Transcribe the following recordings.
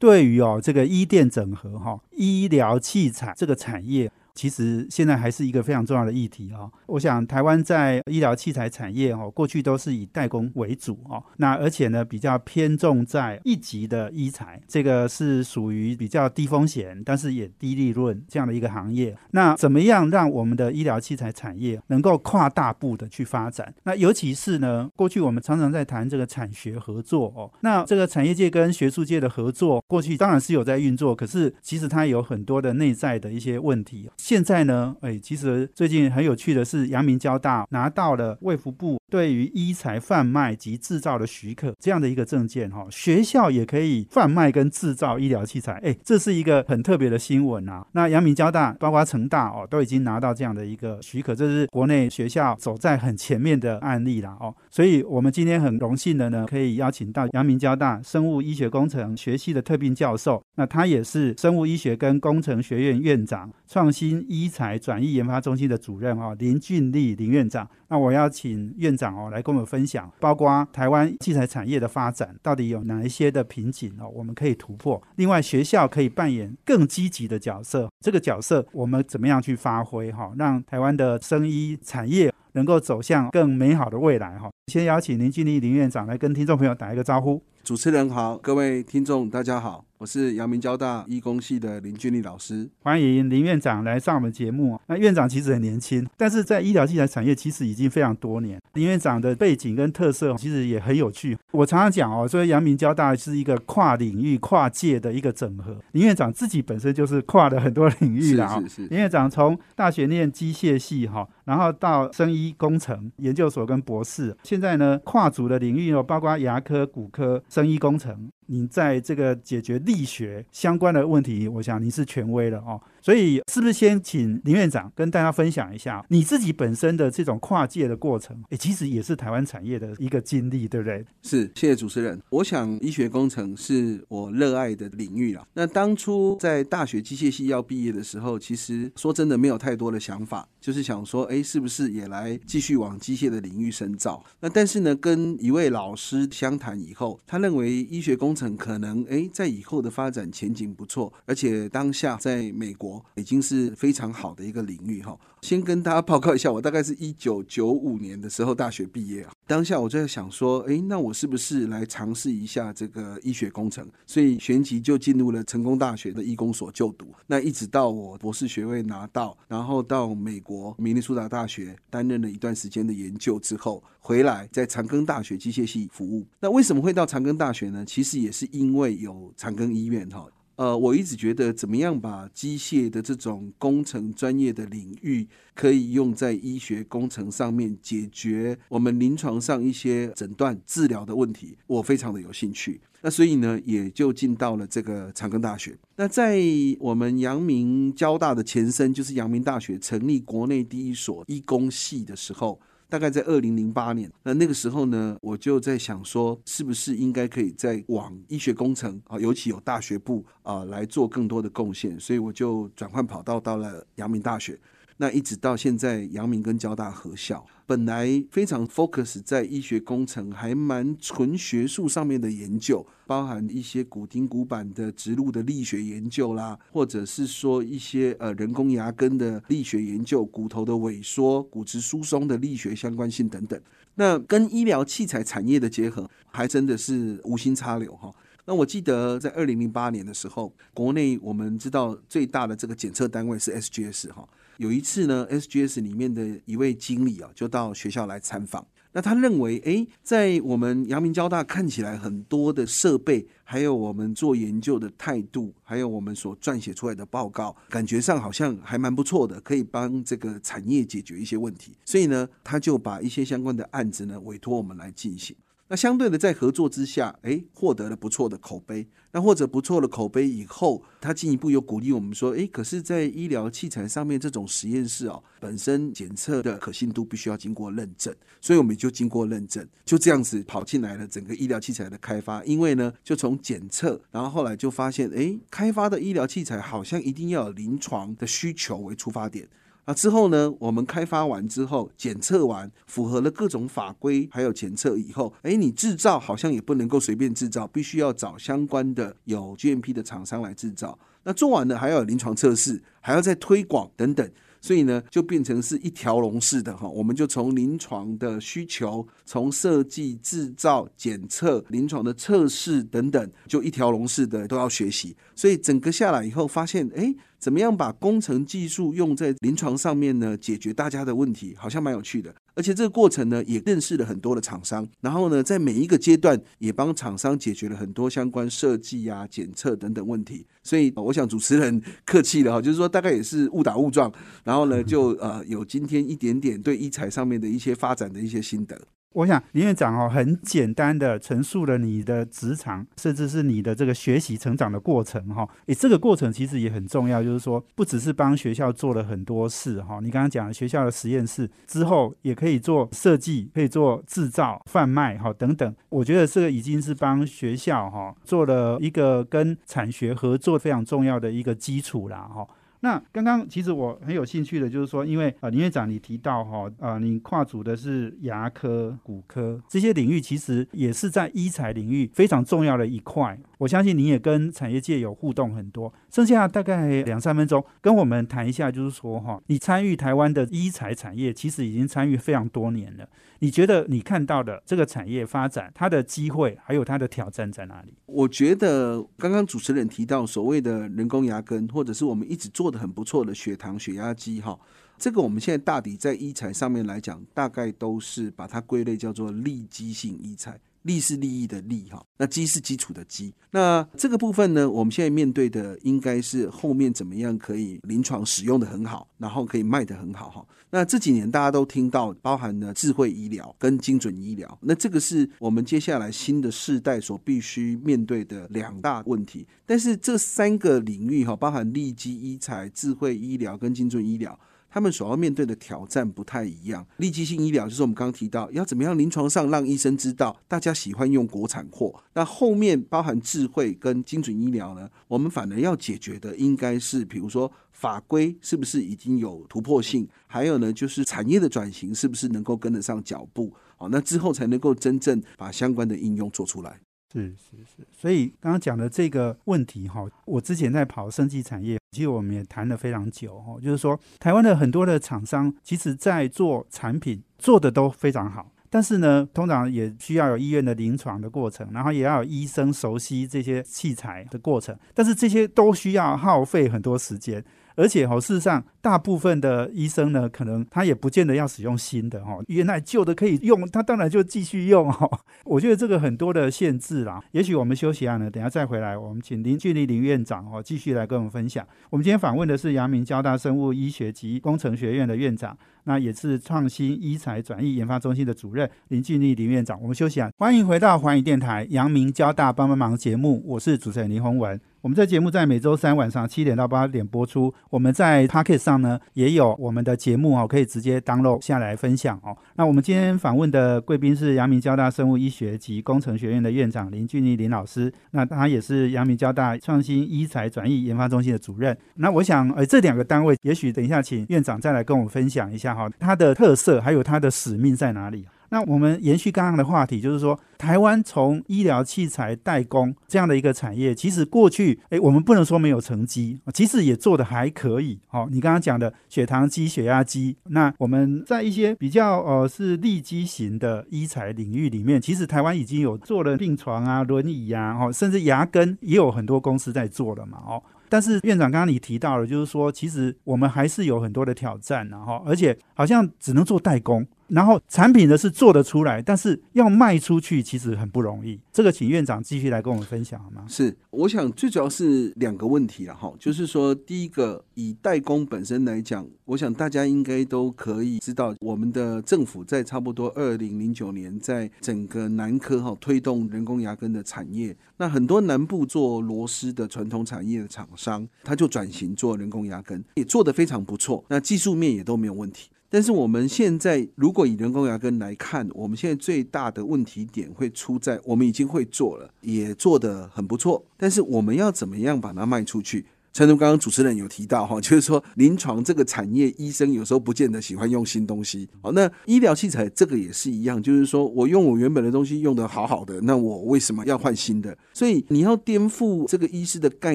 对于哦这个医电整合哈，医疗器材这个产业。其实现在还是一个非常重要的议题啊！我想台湾在医疗器材产业哦，过去都是以代工为主哦，那而且呢比较偏重在一级的医材，这个是属于比较低风险，但是也低利润这样的一个行业。那怎么样让我们的医疗器材产业能够跨大步的去发展？那尤其是呢，过去我们常常在谈这个产学合作哦，那这个产业界跟学术界的合作，过去当然是有在运作，可是其实它有很多的内在的一些问题。现在呢，哎，其实最近很有趣的是，阳明交大拿到了卫福部对于医材贩卖及制造的许可这样的一个证件哈，学校也可以贩卖跟制造医疗器材，哎，这是一个很特别的新闻啊。那阳明交大包括成大哦，都已经拿到这样的一个许可，这是国内学校走在很前面的案例了哦。所以我们今天很荣幸的呢，可以邀请到阳明交大生物医学工程学系的特聘教授，那他也是生物医学跟工程学院院长，创新。新医材转移研发中心的主任哈林俊立林院长，那我要请院长哦来跟我们分享，包括台湾器材产业的发展到底有哪一些的瓶颈哦，我们可以突破。另外，学校可以扮演更积极的角色，这个角色我们怎么样去发挥哈，让台湾的生医产业能够走向更美好的未来哈。先邀请林俊立林院长来跟听众朋友打一个招呼。主持人好，各位听众大家好。我是阳明交大医工系的林俊立老师，欢迎林院长来上我们节目。那院长其实很年轻，但是在医疗器材产业其实已经非常多年。林院长的背景跟特色其实也很有趣。我常常讲哦，说阳明交大是一个跨领域、跨界的一个整合。林院长自己本身就是跨了很多领域的啊。林院长从大学念机械系哈，然后到生医工程研究所跟博士，现在呢跨组的领域哦，包括牙科、骨科、生医工程。你在这个解决力学相关的问题，我想你是权威了哦。所以，是不是先请林院长跟大家分享一下你自己本身的这种跨界的过程？哎，其实也是台湾产业的一个经历，对不对？是，谢谢主持人。我想，医学工程是我热爱的领域了。那当初在大学机械系要毕业的时候，其实说真的没有太多的想法，就是想说，哎，是不是也来继续往机械的领域深造？那但是呢，跟一位老师相谈以后，他认为医学工程可能，哎，在以后的发展前景不错，而且当下在美国。已经是非常好的一个领域哈。先跟大家报告一下，我大概是一九九五年的时候大学毕业啊。当下我就在想说，哎，那我是不是来尝试一下这个医学工程？所以旋即就进入了成功大学的医工所就读。那一直到我博士学位拿到，然后到美国明尼苏达大学担任了一段时间的研究之后，回来在长庚大学机械系服务。那为什么会到长庚大学呢？其实也是因为有长庚医院哈。呃，我一直觉得怎么样把机械的这种工程专业的领域，可以用在医学工程上面，解决我们临床上一些诊断治疗的问题，我非常的有兴趣。那所以呢，也就进到了这个长庚大学。那在我们阳明交大的前身，就是阳明大学成立国内第一所医工系的时候。大概在二零零八年，那那个时候呢，我就在想说，是不是应该可以再往医学工程啊，尤其有大学部啊来做更多的贡献，所以我就转换跑道到了阳明大学。那一直到现在，阳明跟交大合校，本来非常 focus 在医学工程，还蛮纯学术上面的研究，包含一些骨钉骨板的植入的力学研究啦，或者是说一些呃人工牙根的力学研究，骨头的萎缩、骨质疏松的力学相关性等等。那跟医疗器材产业的结合，还真的是无心插柳哈。那我记得在二零零八年的时候，国内我们知道最大的这个检测单位是 SGS 哈。有一次呢，SGS 里面的一位经理啊，就到学校来参访。那他认为，哎，在我们阳明交大看起来很多的设备，还有我们做研究的态度，还有我们所撰写出来的报告，感觉上好像还蛮不错的，可以帮这个产业解决一些问题。所以呢，他就把一些相关的案子呢委托我们来进行。那相对的，在合作之下，哎，获得了不错的口碑。那或者不错的口碑以后，他进一步又鼓励我们说，哎，可是，在医疗器材上面这种实验室哦，本身检测的可信度必须要经过认证，所以我们就经过认证，就这样子跑进来了整个医疗器材的开发。因为呢，就从检测，然后后来就发现，哎，开发的医疗器材好像一定要有临床的需求为出发点。啊之后呢？我们开发完之后，检测完符合了各种法规，还有检测以后，哎，你制造好像也不能够随便制造，必须要找相关的有 GMP 的厂商来制造。那做完了还要有临床测试，还要再推广等等。所以呢，就变成是一条龙式的哈，我们就从临床的需求，从设计、制造、检测、临床的测试等等，就一条龙式的都要学习。所以整个下来以后，发现哎，怎么样把工程技术用在临床上面呢？解决大家的问题，好像蛮有趣的。而且这个过程呢，也认识了很多的厂商，然后呢，在每一个阶段也帮厂商解决了很多相关设计啊、检测等等问题。所以我想主持人客气了哈，就是说大概也是误打误撞，然后呢，就呃有今天一点点对一材上面的一些发展的一些心得。我想林院长哦，很简单的陈述了你的职场，甚至是你的这个学习成长的过程哈。诶，这个过程其实也很重要，就是说不只是帮学校做了很多事哈。你刚刚讲学校的实验室之后，也可以做设计，可以做制造、贩卖哈等等。我觉得这个已经是帮学校哈做了一个跟产学合作非常重要的一个基础了哈。那刚刚其实我很有兴趣的，就是说，因为啊林院长你提到哈啊，你跨组的是牙科、骨科这些领域，其实也是在医材领域非常重要的一块。我相信你也跟产业界有互动很多。剩下大概两三分钟，跟我们谈一下，就是说哈，你参与台湾的医材产业，其实已经参与非常多年了。你觉得你看到的这个产业发展，它的机会还有它的挑战在哪里？我觉得刚刚主持人提到所谓的人工牙根，或者是我们一直做的很不错的血糖血压机，哈，这个我们现在大抵在医材上面来讲，大概都是把它归类叫做利基性医材。利是利益的利哈，那基是基础的基。那这个部分呢，我们现在面对的应该是后面怎么样可以临床使用的很好，然后可以卖的很好哈。那这几年大家都听到包含了智慧医疗跟精准医疗，那这个是我们接下来新的世代所必须面对的两大问题。但是这三个领域哈，包含利基医材、智慧医疗跟精准医疗。他们所要面对的挑战不太一样。立即性医疗就是我们刚刚提到，要怎么样临床上让医生知道大家喜欢用国产货。那后面包含智慧跟精准医疗呢？我们反而要解决的应该是，比如说法规是不是已经有突破性？还有呢，就是产业的转型是不是能够跟得上脚步？哦，那之后才能够真正把相关的应用做出来。是是是，所以刚刚讲的这个问题哈，我之前在跑生技产业，其实我们也谈了非常久哈，就是说台湾的很多的厂商，其实在做产品做的都非常好，但是呢，通常也需要有医院的临床的过程，然后也要有医生熟悉这些器材的过程，但是这些都需要耗费很多时间。而且哈，事实上，大部分的医生呢，可能他也不见得要使用新的哈，原来旧的可以用，他当然就继续用哈。我觉得这个很多的限制啦。也许我们休息下呢，等下再回来，我们请林俊立林院长哦，继续来跟我们分享。我们今天访问的是阳明交大生物医学及工程学院的院长，那也是创新医材转移研发中心的主任林俊立林院长。我们休息啊，欢迎回到环宇电台阳明交大帮帮忙节目，我是主持人林宏文。我们这节目在每周三晚上七点到八点播出。我们在 Pocket 上呢也有我们的节目哦，可以直接 download 下来分享哦。那我们今天访问的贵宾是阳明交大生物医学及工程学院的院长林俊义林老师，那他也是阳明交大创新医材转移研发中心的主任。那我想，呃，这两个单位，也许等一下请院长再来跟我们分享一下哈，它的特色还有它的使命在哪里。那我们延续刚刚的话题，就是说，台湾从医疗器材代工这样的一个产业，其实过去，诶，我们不能说没有成绩，其实也做的还可以。好，你刚刚讲的血糖机、血压机，那我们在一些比较呃是立基型的医材领域里面，其实台湾已经有做了病床啊、轮椅呀，哦，甚至牙根也有很多公司在做了嘛，哦。但是院长刚刚你提到了，就是说，其实我们还是有很多的挑战，然后，而且好像只能做代工。然后产品呢是做得出来，但是要卖出去其实很不容易。这个请院长继续来跟我们分享好吗？是，我想最主要是两个问题了哈，就是说第一个以代工本身来讲，我想大家应该都可以知道，我们的政府在差不多二零零九年，在整个南科哈推动人工牙根的产业，那很多南部做螺丝的传统产业的厂商，他就转型做人工牙根，也做得非常不错，那技术面也都没有问题。但是我们现在如果以人工牙根来看，我们现在最大的问题点会出在我们已经会做了，也做得很不错，但是我们要怎么样把它卖出去？陈如刚刚主持人有提到哈，就是说临床这个产业，医生有时候不见得喜欢用新东西。好，那医疗器材这个也是一样，就是说我用我原本的东西用的好好的，那我为什么要换新的？所以你要颠覆这个医师的概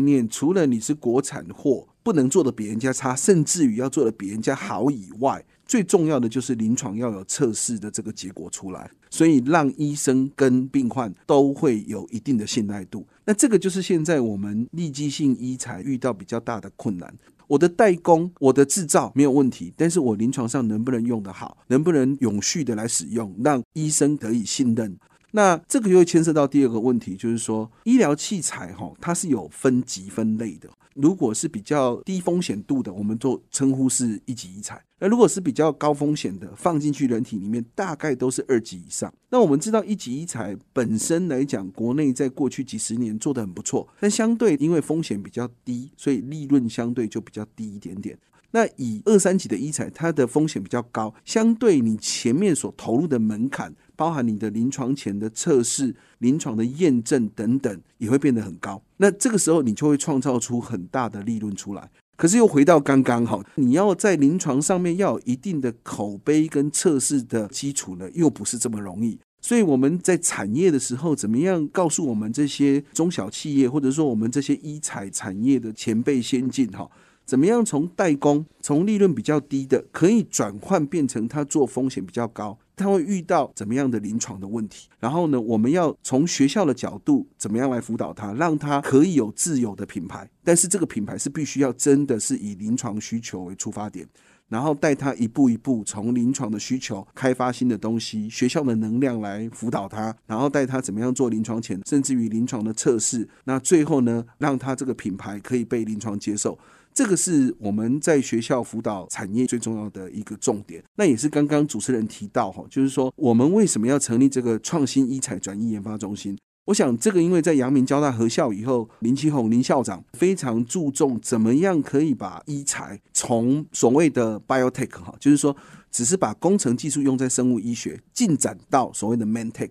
念，除了你是国产货不能做的比人家差，甚至于要做的比人家好以外。最重要的就是临床要有测试的这个结果出来，所以让医生跟病患都会有一定的信赖度。那这个就是现在我们立即性医材遇到比较大的困难。我的代工、我的制造没有问题，但是我临床上能不能用得好，能不能永续的来使用，让医生得以信任？那这个又牵涉到第二个问题，就是说医疗器材哈，它是有分级分类的。如果是比较低风险度的，我们就称呼是一级医材；那如果是比较高风险的，放进去人体里面，大概都是二级以上。那我们知道一级医材本身来讲，国内在过去几十年做的很不错，但相对因为风险比较低，所以利润相对就比较低一点点。那以二三级的医材，它的风险比较高，相对你前面所投入的门槛。包含你的临床前的测试、临床的验证等等，也会变得很高。那这个时候，你就会创造出很大的利润出来。可是又回到刚刚哈，你要在临床上面要有一定的口碑跟测试的基础呢，又不是这么容易。所以我们在产业的时候，怎么样告诉我们这些中小企业，或者说我们这些医材产业的前辈先进哈？怎么样从代工，从利润比较低的，可以转换变成他做风险比较高，他会遇到怎么样的临床的问题？然后呢，我们要从学校的角度，怎么样来辅导他，让他可以有自有的品牌，但是这个品牌是必须要真的是以临床需求为出发点，然后带他一步一步从临床的需求开发新的东西，学校的能量来辅导他，然后带他怎么样做临床前，甚至于临床的测试，那最后呢，让他这个品牌可以被临床接受。这个是我们在学校辅导产业最重要的一个重点，那也是刚刚主持人提到哈，就是说我们为什么要成立这个创新医材转移研发中心？我想这个因为在阳明交大合校以后，林奇宏林校长非常注重怎么样可以把医材从所谓的 biotech 哈，就是说只是把工程技术用在生物医学，进展到所谓的 mantech。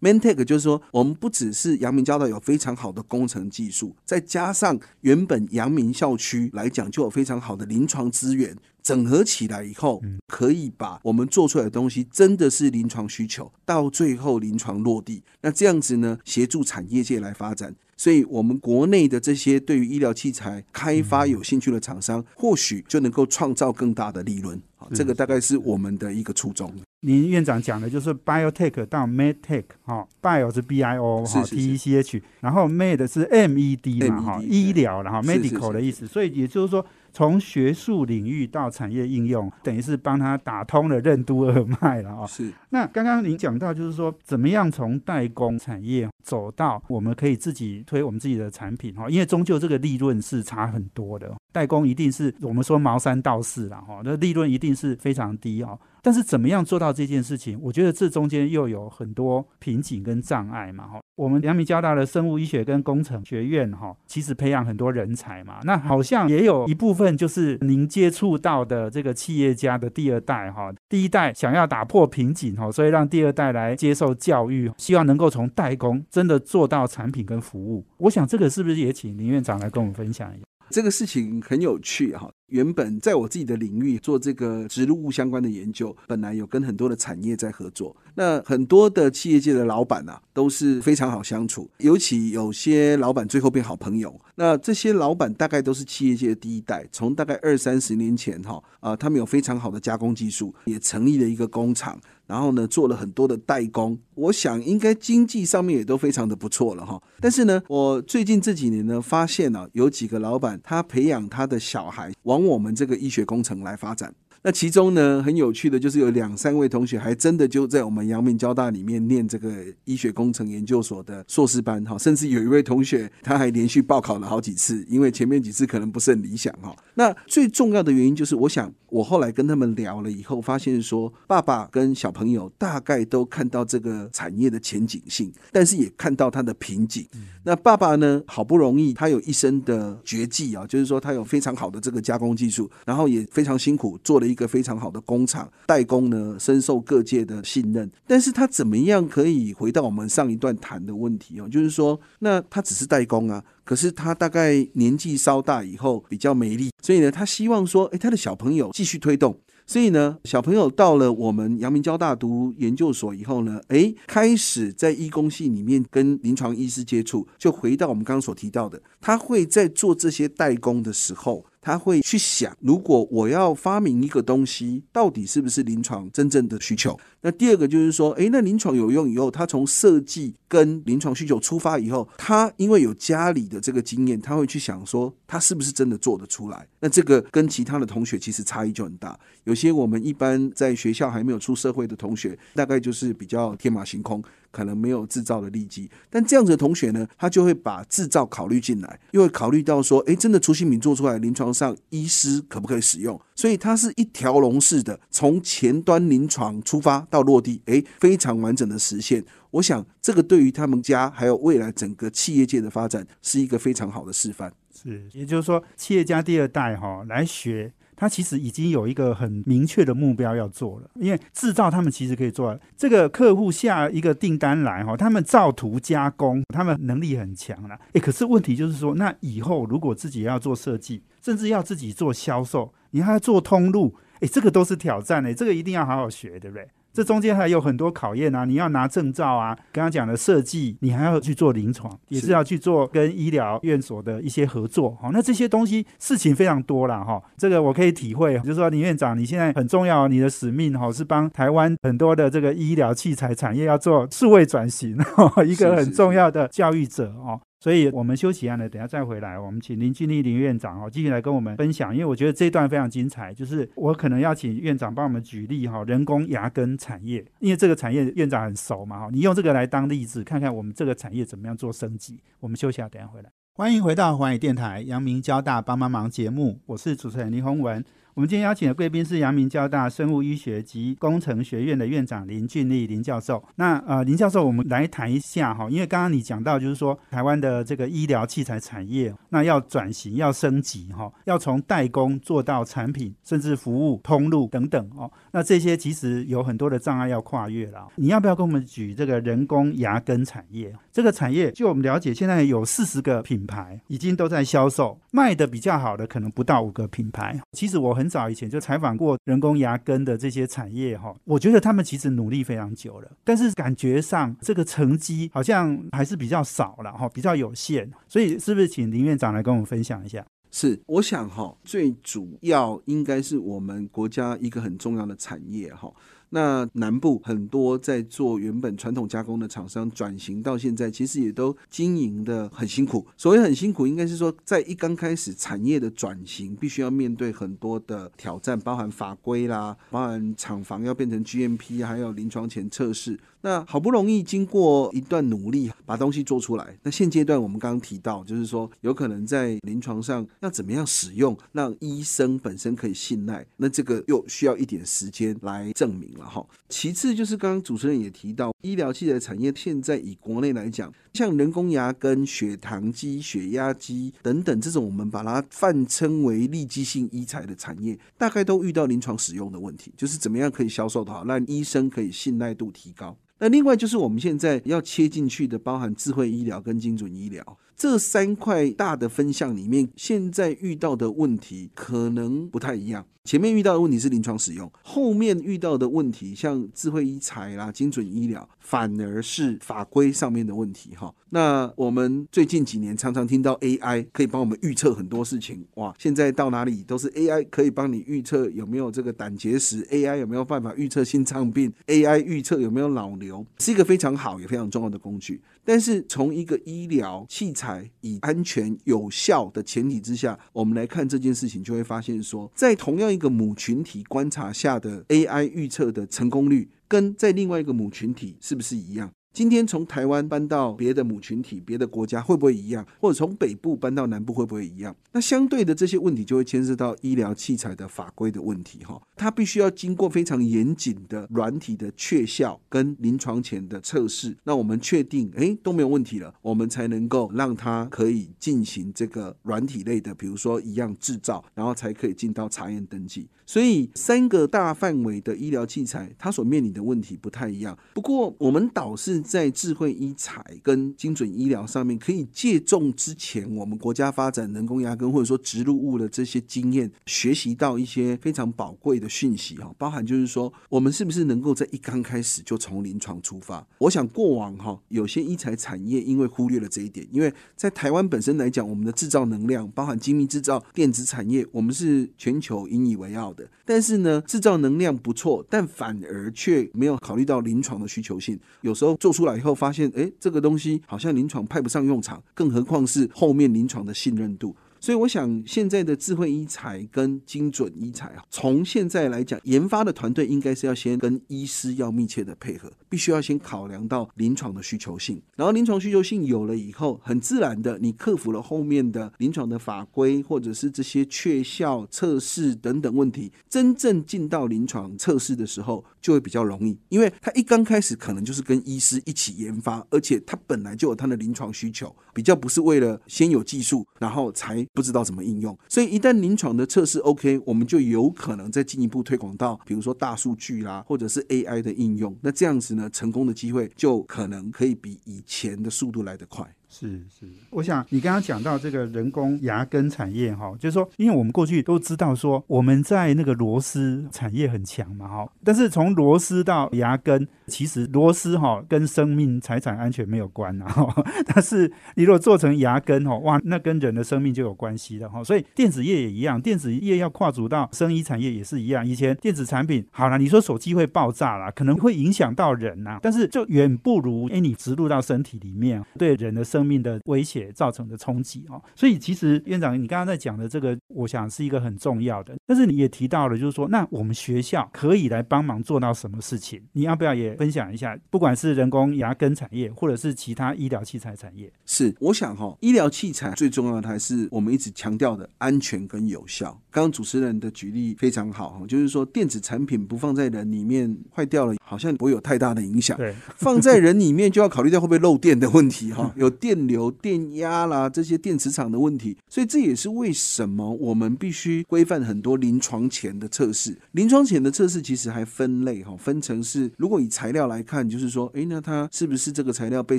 Mantech 就是说，我们不只是阳明交大有非常好的工程技术，再加上原本阳明校区来讲就有非常好的临床资源，整合起来以后，可以把我们做出来的东西真的是临床需求，到最后临床落地。那这样子呢，协助产业界来发展。所以，我们国内的这些对于医疗器材开发有兴趣的厂商，或许就能够创造更大的利润。好，这个大概是我们的一个初衷。您院长讲的就是 biotech 到 medtech，哈，bio 是 b i o 哈 t e c h，然后 med 是 m e d 嘛，哈，医疗然后 medical 的意思。所以也就是说。从学术领域到产业应用，等于是帮他打通了任督二脉了啊。是。那刚刚您讲到，就是说怎么样从代工产业走到我们可以自己推我们自己的产品哈，因为终究这个利润是差很多的。代工一定是我们说毛三到四了哈，那利润一定是非常低啊。但是怎么样做到这件事情？我觉得这中间又有很多瓶颈跟障碍嘛哈。我们阳明交大的生物医学跟工程学院哈，其实培养很多人才嘛。那好像也有一部分就是您接触到的这个企业家的第二代哈，第一代想要打破瓶颈哈，所以让第二代来接受教育，希望能够从代工真的做到产品跟服务。我想这个是不是也请林院长来跟我们分享一下？这个事情很有趣哈。原本在我自己的领域做这个植入物相关的研究，本来有跟很多的产业在合作。那很多的企业界的老板呐，都是非常好相处，尤其有些老板最后变好朋友。那这些老板大概都是企业界的第一代，从大概二三十年前哈啊，他们有非常好的加工技术，也成立了一个工厂，然后呢做了很多的代工。我想应该经济上面也都非常的不错了哈。但是呢，我最近这几年呢，发现啊，有几个老板他培养他的小孩往。从我们这个医学工程来发展，那其中呢，很有趣的就是有两三位同学还真的就在我们阳明交大里面念这个医学工程研究所的硕士班哈，甚至有一位同学他还连续报考了好几次，因为前面几次可能不是很理想哈。那最重要的原因就是，我想我后来跟他们聊了以后，发现说爸爸跟小朋友大概都看到这个产业的前景性，但是也看到它的瓶颈。那爸爸呢，好不容易他有一身的绝技啊，就是说他有非常好的这个加工技术，然后也非常辛苦做了一一个非常好的工厂，代工呢深受各界的信任。但是他怎么样可以回到我们上一段谈的问题哦？就是说，那他只是代工啊，可是他大概年纪稍大以后比较没力，所以呢，他希望说，诶，他的小朋友继续推动。所以呢，小朋友到了我们阳明交大读研究所以后呢，诶，开始在医工系里面跟临床医师接触，就回到我们刚刚所提到的，他会在做这些代工的时候。他会去想，如果我要发明一个东西，到底是不是临床真正的需求？那第二个就是说，诶，那临床有用以后，他从设计跟临床需求出发以后，他因为有家里的这个经验，他会去想说，他是不是真的做得出来？那这个跟其他的同学其实差异就很大。有些我们一般在学校还没有出社会的同学，大概就是比较天马行空。可能没有制造的利基，但这样子的同学呢，他就会把制造考虑进来，又会考虑到说，哎，真的除性品做出来，临床上医师可不可以使用？所以它是一条龙式的，从前端临床出发到落地，哎，非常完整的实现。我想这个对于他们家还有未来整个企业界的发展是一个非常好的示范。是，也就是说，企业家第二代哈来学。他其实已经有一个很明确的目标要做了，因为制造他们其实可以做。这个客户下一个订单来哈，他们造图加工，他们能力很强了。诶，可是问题就是说，那以后如果自己要做设计，甚至要自己做销售，你还要做通路，诶，这个都是挑战诶，这个一定要好好学，对不对？这中间还有很多考验啊！你要拿证照啊，刚刚讲的设计，你还要去做临床，也是要去做跟医疗院所的一些合作。好，那这些东西事情非常多了哈。这个我可以体会，就是说林院长，你现在很重要，你的使命哈是帮台湾很多的这个医疗器材产业要做数位转型，一个很重要的教育者哦。所以我们休息一下呢，等下再回来。我们请林俊立林院长哦，继续来跟我们分享。因为我觉得这段非常精彩，就是我可能要请院长帮我们举例哈，人工牙根产业，因为这个产业院长很熟嘛哈，你用这个来当例子，看看我们这个产业怎么样做升级。我们休息一下，等下回来。欢迎回到华语电台阳明交大帮帮忙节目，我是主持人林宏文。我们今天邀请的贵宾是阳明交大生物医学及工程学院的院长林俊立林教授。那呃，林教授，我们来谈一下哈，因为刚刚你讲到，就是说台湾的这个医疗器材产业，那要转型、要升级哈，要从代工做到产品，甚至服务通路等等哦。那这些其实有很多的障碍要跨越了。你要不要跟我们举这个人工牙根产业？这个产业，就我们了解，现在有四十个品牌已经都在销售，卖的比较好的可能不到五个品牌。其实我很早以前就采访过人工牙根的这些产业哈，我觉得他们其实努力非常久了，但是感觉上这个成绩好像还是比较少了哈，比较有限。所以是不是请林院长来跟我们分享一下？是，我想哈，最主要应该是我们国家一个很重要的产业哈。那南部很多在做原本传统加工的厂商转型到现在，其实也都经营的很辛苦。所谓很辛苦，应该是说在一刚开始产业的转型，必须要面对很多的挑战，包含法规啦，包含厂房要变成 GMP，还有临床前测试。那好不容易经过一段努力把东西做出来，那现阶段我们刚刚提到，就是说有可能在临床上要怎么样使用，让医生本身可以信赖，那这个又需要一点时间来证明。了哈，其次就是刚刚主持人也提到，医疗器材产业现在以国内来讲，像人工牙根、血糖机、血压机等等这种，我们把它泛称为立基性医材的产业，大概都遇到临床使用的问题，就是怎么样可以销售的好，让医生可以信赖度提高。那另外就是我们现在要切进去的，包含智慧医疗跟精准医疗。这三块大的分项里面，现在遇到的问题可能不太一样。前面遇到的问题是临床使用，后面遇到的问题像智慧医材啦、精准医疗，反而是法规上面的问题哈。那我们最近几年常常听到 AI 可以帮我们预测很多事情，哇！现在到哪里都是 AI 可以帮你预测有没有这个胆结石，AI 有没有办法预测心脏病，AI 预测有没有脑瘤，是一个非常好也非常重要的工具。但是从一个医疗器材以安全有效的前提之下，我们来看这件事情，就会发现说，在同样一个母群体观察下的 AI 预测的成功率，跟在另外一个母群体是不是一样？今天从台湾搬到别的母群体、别的国家会不会一样？或者从北部搬到南部会不会一样？那相对的这些问题就会牵涉到医疗器材的法规的问题，哈，它必须要经过非常严谨的软体的确效跟临床前的测试。那我们确定，哎，都没有问题了，我们才能够让它可以进行这个软体类的，比如说一样制造，然后才可以进到查验登记。所以三个大范围的医疗器材，它所面临的问题不太一样。不过我们导是。在智慧医材跟精准医疗上面，可以借重之前我们国家发展人工牙根或者说植入物的这些经验，学习到一些非常宝贵的讯息哈。包含就是说，我们是不是能够在一刚开始就从临床出发？我想过往哈，有些医材产业因为忽略了这一点，因为在台湾本身来讲，我们的制造能量，包含精密制造、电子产业，我们是全球引以为傲的。但是呢，制造能量不错，但反而却没有考虑到临床的需求性，有时候。做出来以后发现，哎，这个东西好像临床派不上用场，更何况是后面临床的信任度。所以我想，现在的智慧医材跟精准医材啊，从现在来讲，研发的团队应该是要先跟医师要密切的配合，必须要先考量到临床的需求性。然后临床需求性有了以后，很自然的，你克服了后面的临床的法规或者是这些确效测试等等问题，真正进到临床测试的时候，就会比较容易，因为他一刚开始可能就是跟医师一起研发，而且他本来就有他的临床需求，比较不是为了先有技术，然后才。不知道怎么应用，所以一旦临床的测试 OK，我们就有可能再进一步推广到，比如说大数据啦，或者是 AI 的应用。那这样子呢，成功的机会就可能可以比以前的速度来得快。是是，我想你刚刚讲到这个人工牙根产业哈，就是说，因为我们过去都知道说我们在那个螺丝产业很强嘛哈，但是从螺丝到牙根，其实螺丝哈跟生命财产安全没有关啊，但是你如果做成牙根哈，哇，那跟人的生命就有关系了哈。所以电子业也一样，电子业要跨足到生医产业也是一样。以前电子产品好了，你说手机会爆炸啦，可能会影响到人呐，但是就远不如哎你植入到身体里面，对人的生。命的威胁造成的冲击哦，所以其实院长，你刚刚在讲的这个，我想是一个很重要的。但是你也提到了，就是说，那我们学校可以来帮忙做到什么事情？你要不要也分享一下？不管是人工牙根产业，或者是其他医疗器材产业，是我想哈，医疗器材最重要的还是我们一直强调的安全跟有效。刚刚主持人的举例非常好哈，就是说电子产品不放在人里面坏掉了，好像不会有太大的影响。对，放在人里面就要考虑到会不会漏电的问题哈，有电。电流、电压啦，这些电磁场的问题，所以这也是为什么我们必须规范很多临床前的测试。临床前的测试其实还分类哈，分成是如果以材料来看，就是说，哎，那它是不是这个材料被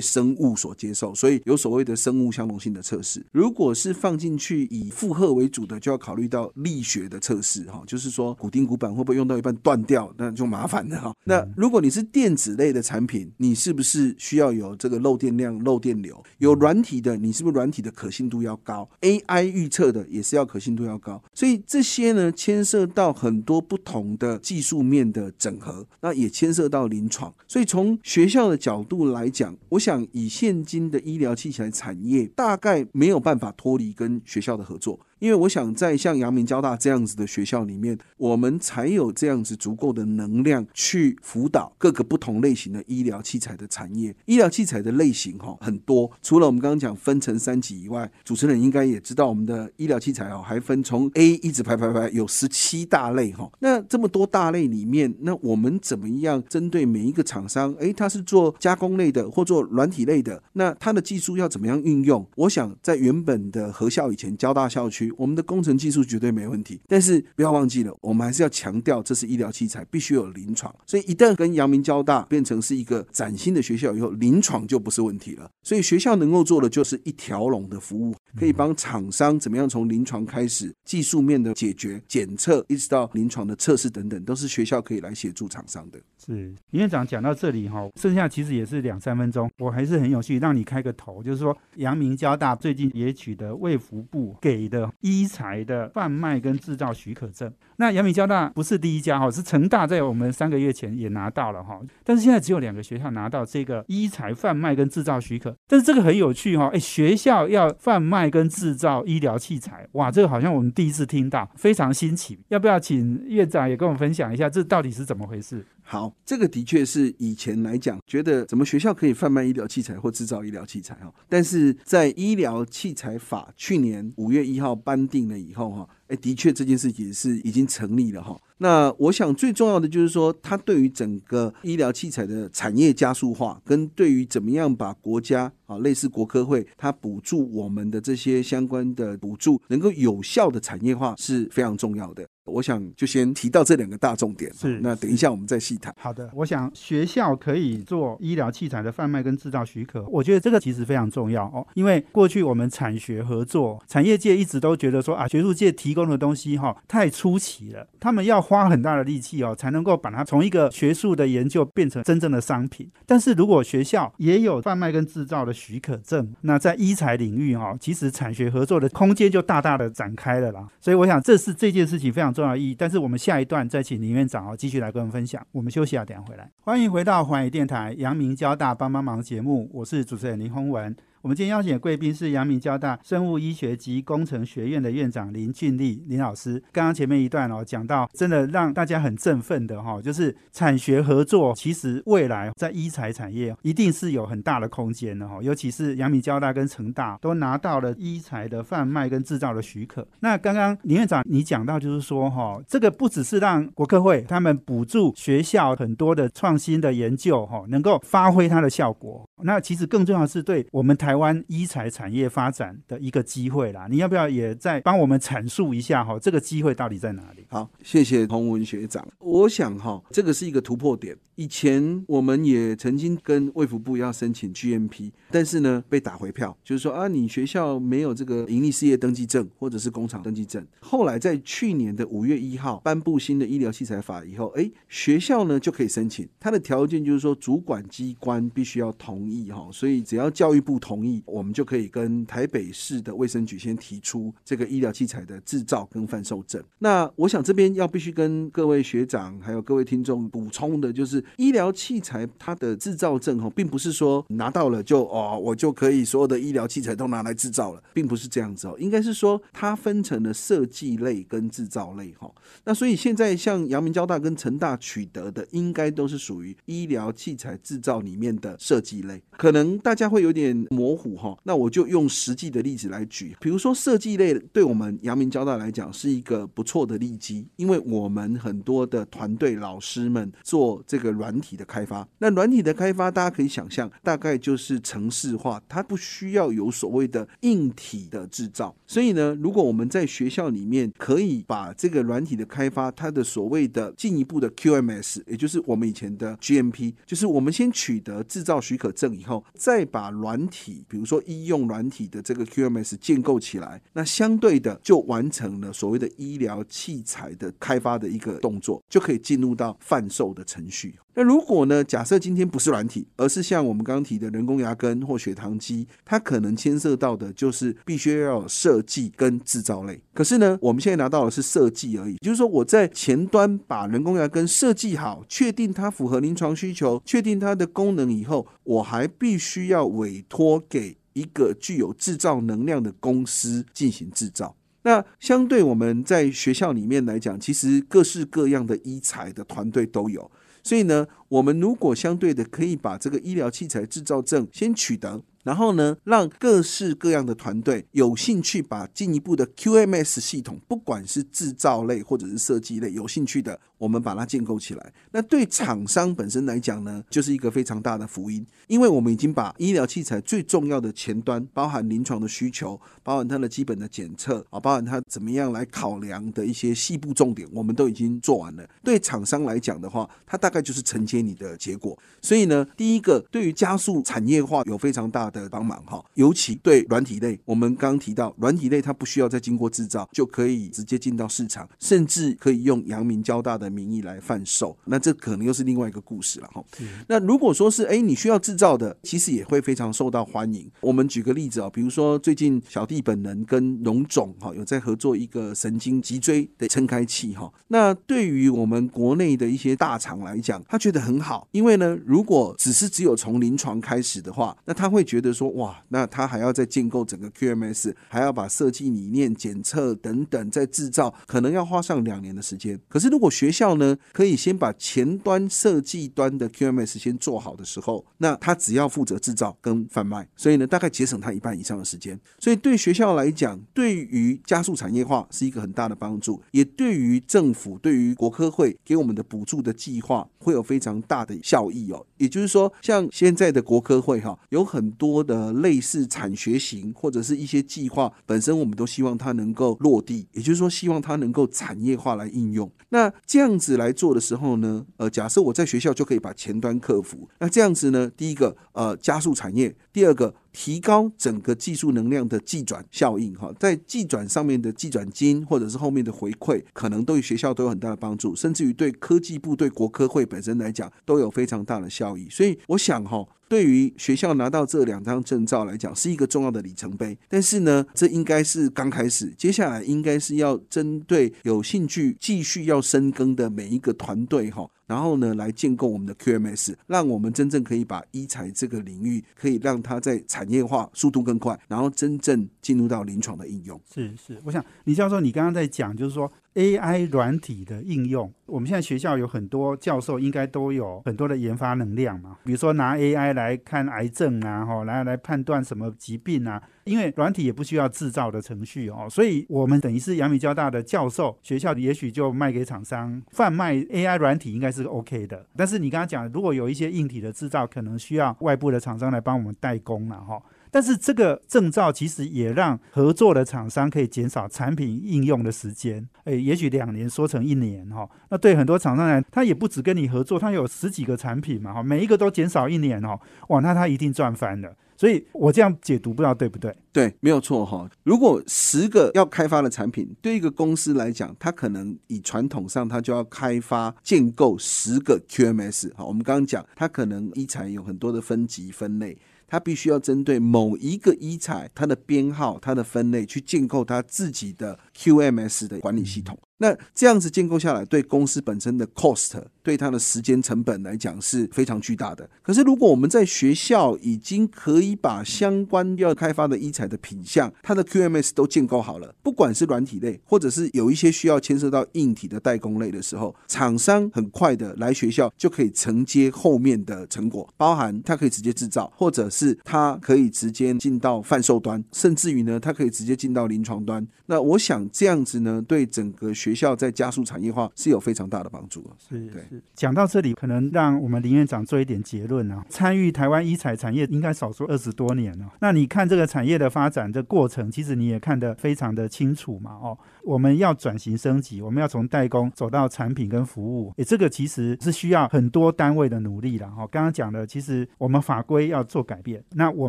生物所接受？所以有所谓的生物相容性的测试。如果是放进去以负荷为主的，就要考虑到力学的测试哈，就是说骨钉骨板会不会用到一半断掉，那就麻烦了哈。那如果你是电子类的产品，你是不是需要有这个漏电量、漏电流？有软体的，你是不是软体的可信度要高？AI 预测的也是要可信度要高，所以这些呢牵涉到很多不同的技术面的整合，那也牵涉到临床。所以从学校的角度来讲，我想以现今的医疗器材产业，大概没有办法脱离跟学校的合作。因为我想在像阳明交大这样子的学校里面，我们才有这样子足够的能量去辅导各个不同类型的医疗器材的产业。医疗器材的类型哈很多，除了我们刚刚讲分成三级以外，主持人应该也知道我们的医疗器材哦还分从 A 一直排排排有十七大类哈。那这么多大类里面，那我们怎么样针对每一个厂商？诶，他是做加工类的或做软体类的，那他的技术要怎么样运用？我想在原本的核校以前交大校区。我们的工程技术绝对没问题，但是不要忘记了，我们还是要强调这是医疗器材，必须有临床。所以一旦跟阳明交大变成是一个崭新的学校以后，临床就不是问题了。所以学校能够做的就是一条龙的服务，可以帮厂商怎么样从临床开始，技术面的解决、检测，一直到临床的测试等等，都是学校可以来协助厂商的。是林院长讲到这里哈，剩下其实也是两三分钟，我还是很有趣，让你开个头，就是说阳明交大最近也取得卫福部给的医材的贩卖跟制造许可证。那阳明交大不是第一家哈，是成大在我们三个月前也拿到了哈，但是现在只有两个学校拿到这个医材贩卖跟制造许可。但是这个很有趣哈，哎，学校要贩卖跟制造医疗器材，哇，这个好像我们第一次听到，非常新奇。要不要请院长也跟我们分享一下，这到底是怎么回事？好，这个的确是以前来讲，觉得怎么学校可以贩卖医疗器材或制造医疗器材哈，但是在医疗器材法去年五月一号颁定了以后哈，哎，的确这件事情是已经成立了哈。那我想最重要的就是说，它对于整个医疗器材的产业加速化，跟对于怎么样把国家啊类似国科会它补助我们的这些相关的补助能够有效的产业化是非常重要的。我想就先提到这两个大重点，是那等一下我们再细谈。好的，我想学校可以做医疗器材的贩卖跟制造许可，我觉得这个其实非常重要哦，因为过去我们产学合作，产业界一直都觉得说啊，学术界提供的东西哈太出奇了，他们要花很大的力气哦，才能够把它从一个学术的研究变成真正的商品。但是如果学校也有贩卖跟制造的许可证，那在医材领域哈，其实产学合作的空间就大大的展开了啦。所以我想这是这件事情非常重。重要意义，但是我们下一段再请林院长哦继续来跟我们分享。我们休息啊，等下回来。欢迎回到环宇电台阳明交大帮帮忙节目，我是主持人林宏文。我们今天邀请的贵宾是阳明交大生物医学及工程学院的院长林俊立林老师。刚刚前面一段哦，讲到真的让大家很振奋的哈，就是产学合作，其实未来在医材产业一定是有很大的空间的哈。尤其是阳明交大跟成大都拿到了医材的贩卖跟制造的许可。那刚刚林院长你讲到就是说哈，这个不只是让国科会他们补助学校很多的创新的研究哈，能够发挥它的效果。那其实更重要的是对我们台台湾医材产业发展的一个机会啦。你要不要也再帮我们阐述一下哈？这个机会到底在哪里？好，谢谢洪文学长。我想哈，这个是一个突破点。以前我们也曾经跟卫福部要申请 GMP，但是呢被打回票，就是说啊，你学校没有这个盈利事业登记证或者是工厂登记证。后来在去年的五月一号颁布新的医疗器材法以后，哎，学校呢就可以申请。它的条件就是说，主管机关必须要同。意哈，所以只要教育部同同意，我们就可以跟台北市的卫生局先提出这个医疗器材的制造跟贩售证。那我想这边要必须跟各位学长还有各位听众补充的，就是医疗器材它的制造证哈，并不是说拿到了就哦，我就可以所有的医疗器材都拿来制造了，并不是这样子哦，应该是说它分成了设计类跟制造类哈。那所以现在像阳明交大跟成大取得的，应该都是属于医疗器材制造里面的设计类。可能大家会有点模糊哈，那我就用实际的例子来举，比如说设计类，对我们阳明交大来讲是一个不错的利基，因为我们很多的团队老师们做这个软体的开发，那软体的开发大家可以想象，大概就是城市化，它不需要有所谓的硬体的制造，所以呢，如果我们在学校里面可以把这个软体的开发，它的所谓的进一步的 QMS，也就是我们以前的 GMP，就是我们先取得制造许可证。以后再把软体，比如说医用软体的这个 QMS 建构起来，那相对的就完成了所谓的医疗器材的开发的一个动作，就可以进入到贩售的程序。那如果呢？假设今天不是软体，而是像我们刚刚提的人工牙根或血糖机，它可能牵涉到的就是必须要有设计跟制造类。可是呢，我们现在拿到的是设计而已，就是说我在前端把人工牙根设计好，确定它符合临床需求，确定它的功能以后，我还必须要委托给一个具有制造能量的公司进行制造。那相对我们在学校里面来讲，其实各式各样的医材的团队都有。所以呢，我们如果相对的可以把这个医疗器材制造证先取得。然后呢，让各式各样的团队有兴趣把进一步的 QMS 系统，不管是制造类或者是设计类有兴趣的，我们把它建构起来。那对厂商本身来讲呢，就是一个非常大的福音，因为我们已经把医疗器材最重要的前端，包含临床的需求，包含它的基本的检测啊，包含它怎么样来考量的一些细部重点，我们都已经做完了。对厂商来讲的话，它大概就是承接你的结果。所以呢，第一个对于加速产业化有非常大。大的帮忙哈。尤其对软体类，我们刚刚提到软体类它不需要再经过制造就可以直接进到市场，甚至可以用阳明交大的名义来贩售，那这可能又是另外一个故事了哈。那如果说是哎你需要制造的，其实也会非常受到欢迎。我们举个例子啊，比如说最近小弟本人跟荣总哈有在合作一个神经脊椎的撑开器哈。那对于我们国内的一些大厂来讲，他觉得很好，因为呢，如果只是只有从临床开始的话，那他会觉得觉得说哇，那他还要再建构整个 QMS，还要把设计理念、检测等等再制造，可能要花上两年的时间。可是如果学校呢，可以先把前端设计端的 QMS 先做好的时候，那他只要负责制造跟贩卖，所以呢，大概节省他一半以上的时间。所以对学校来讲，对于加速产业化是一个很大的帮助，也对于政府、对于国科会给我们的补助的计划会有非常大的效益哦。也就是说，像现在的国科会哈，有很多多的类似产学型或者是一些计划，本身我们都希望它能够落地，也就是说，希望它能够产业化来应用。那这样子来做的时候呢，呃，假设我在学校就可以把前端克服，那这样子呢，第一个呃加速产业，第二个提高整个技术能量的计转效应哈，在计转上面的计转金或者是后面的回馈，可能对学校都有很大的帮助，甚至于对科技部、对国科会本身来讲都有非常大的效益。所以我想哈。对于学校拿到这两张证照来讲，是一个重要的里程碑。但是呢，这应该是刚开始，接下来应该是要针对有兴趣继续要深耕的每一个团队哈，然后呢来建构我们的 QMS，让我们真正可以把医材这个领域可以让它在产业化速度更快，然后真正进入到临床的应用。是是，我想李教授，你刚刚在讲，就是说。AI 软体的应用，我们现在学校有很多教授，应该都有很多的研发能量嘛。比如说拿 AI 来看癌症啊，哈，来来判断什么疾病啊。因为软体也不需要制造的程序哦，所以我们等于是阳明交大的教授学校，也许就卖给厂商贩卖 AI 软体，应该是 OK 的。但是你刚刚讲，如果有一些硬体的制造，可能需要外部的厂商来帮我们代工了哈。但是这个证照其实也让合作的厂商可以减少产品应用的时间，诶，也许两年缩成一年哈。那对很多厂商来，他也不止跟你合作，他有十几个产品嘛哈，每一个都减少一年哦，哇，那他一定赚翻了。所以我这样解读不知道对不对？对，没有错哈。如果十个要开发的产品，对一个公司来讲，它可能以传统上，它就要开发建构十个 QMS。好，我们刚刚讲，它可能一材有很多的分级分类。它必须要针对某一个医材，它的编号、它的分类，去建构它自己的 QMS 的管理系统。那这样子建构下来，对公司本身的 cost，对它的时间成本来讲是非常巨大的。可是如果我们在学校已经可以把相关要开发的医材的品相，它的 QMS 都建构好了，不管是软体类，或者是有一些需要牵涉到硬体的代工类的时候，厂商很快的来学校就可以承接后面的成果，包含它可以直接制造，或者是它可以直接进到贩售端，甚至于呢，它可以直接进到临床端。那我想这样子呢，对整个学学校在加速产业化是有非常大的帮助是是。讲到这里，可能让我们林院长做一点结论啊。参与台湾医材产业应该少说二十多年了。那你看这个产业的发展的过程，其实你也看得非常的清楚嘛。哦，我们要转型升级，我们要从代工走到产品跟服务，诶，这个其实是需要很多单位的努力的。哈，刚刚讲的，其实我们法规要做改变，那我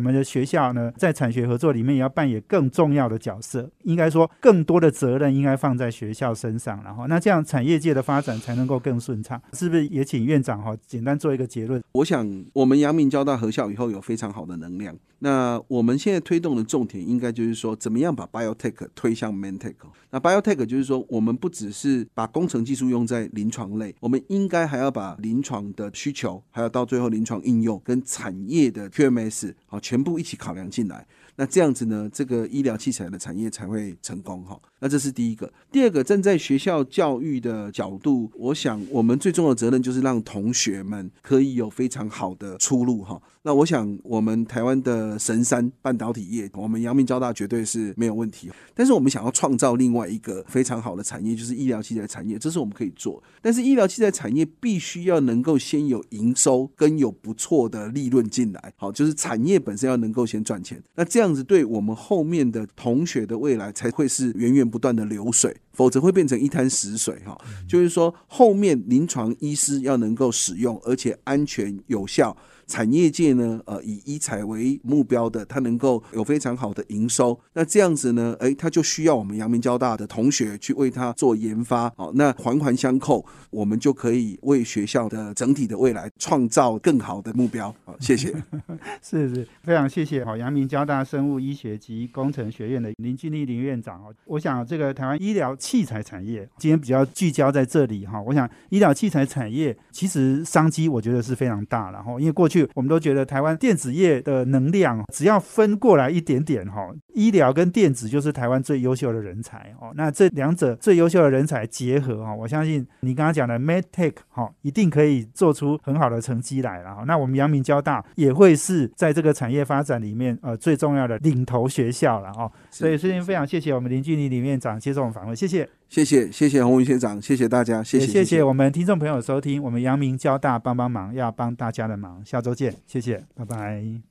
们的学校呢，在产学合作里面也要扮演更重要的角色。应该说，更多的责任应该放在学校身。上，然后那这样产业界的发展才能够更顺畅，是不是？也请院长哈简单做一个结论。我想，我们阳明交大合校以后有非常好的能量。那我们现在推动的重点，应该就是说，怎么样把 biotech 推向 mentech。那 biotech 就是说，我们不只是把工程技术用在临床类，我们应该还要把临床的需求，还有到最后临床应用跟产业的 QMS 好全部一起考量进来。那这样子呢，这个医疗器材的产业才会成功哈。那这是第一个。第二个，站在学校教育的角度，我想我们最重要的责任就是让同学们可以有非常好的出路哈。那我想，我们台湾的神山半导体业，我们阳明交大绝对是没有问题。但是我们想要创造另外一个非常好的产业，就是医疗器材产业，这是我们可以做。但是医疗器材产业必须要能够先有营收，跟有不错的利润进来。好，就是产业本身要能够先赚钱。那这样子对我们后面的同学的未来才会是远远不断的流水。否则会变成一滩死水哈。就是说，后面临床医师要能够使用，而且安全有效。产业界呢，呃，以医材为目标的，它能够有非常好的营收。那这样子呢，哎，它就需要我们阳明交大的同学去为它做研发。好，那环环相扣，我们就可以为学校的整体的未来创造更好的目标。好，谢谢。是是，非常谢谢。好，阳明交大生物医学及工程学院的林俊立林院长哦。我想这个台湾医疗器材产业今天比较聚焦在这里哈。我想医疗器材产业其实商机我觉得是非常大了哈，因为过去我们都觉得台湾电子业的能量只要分过来一点点哈，医疗跟电子就是台湾最优秀的人才哦。那这两者最优秀的人才结合哈，我相信你刚刚讲的 MedTech 哈，一定可以做出很好的成绩来了哈。那我们阳明交大也会是在这个产业发展里面呃最重要的领头学校了哦。所以，今天非常谢谢我们林俊林李院长接受我们访问，谢谢谢，谢谢，谢谢洪文学长，谢谢大家，谢谢，谢谢我们听众朋友收听，我们阳明交大帮帮忙，要帮大家的忙，下周见。谢谢，拜拜。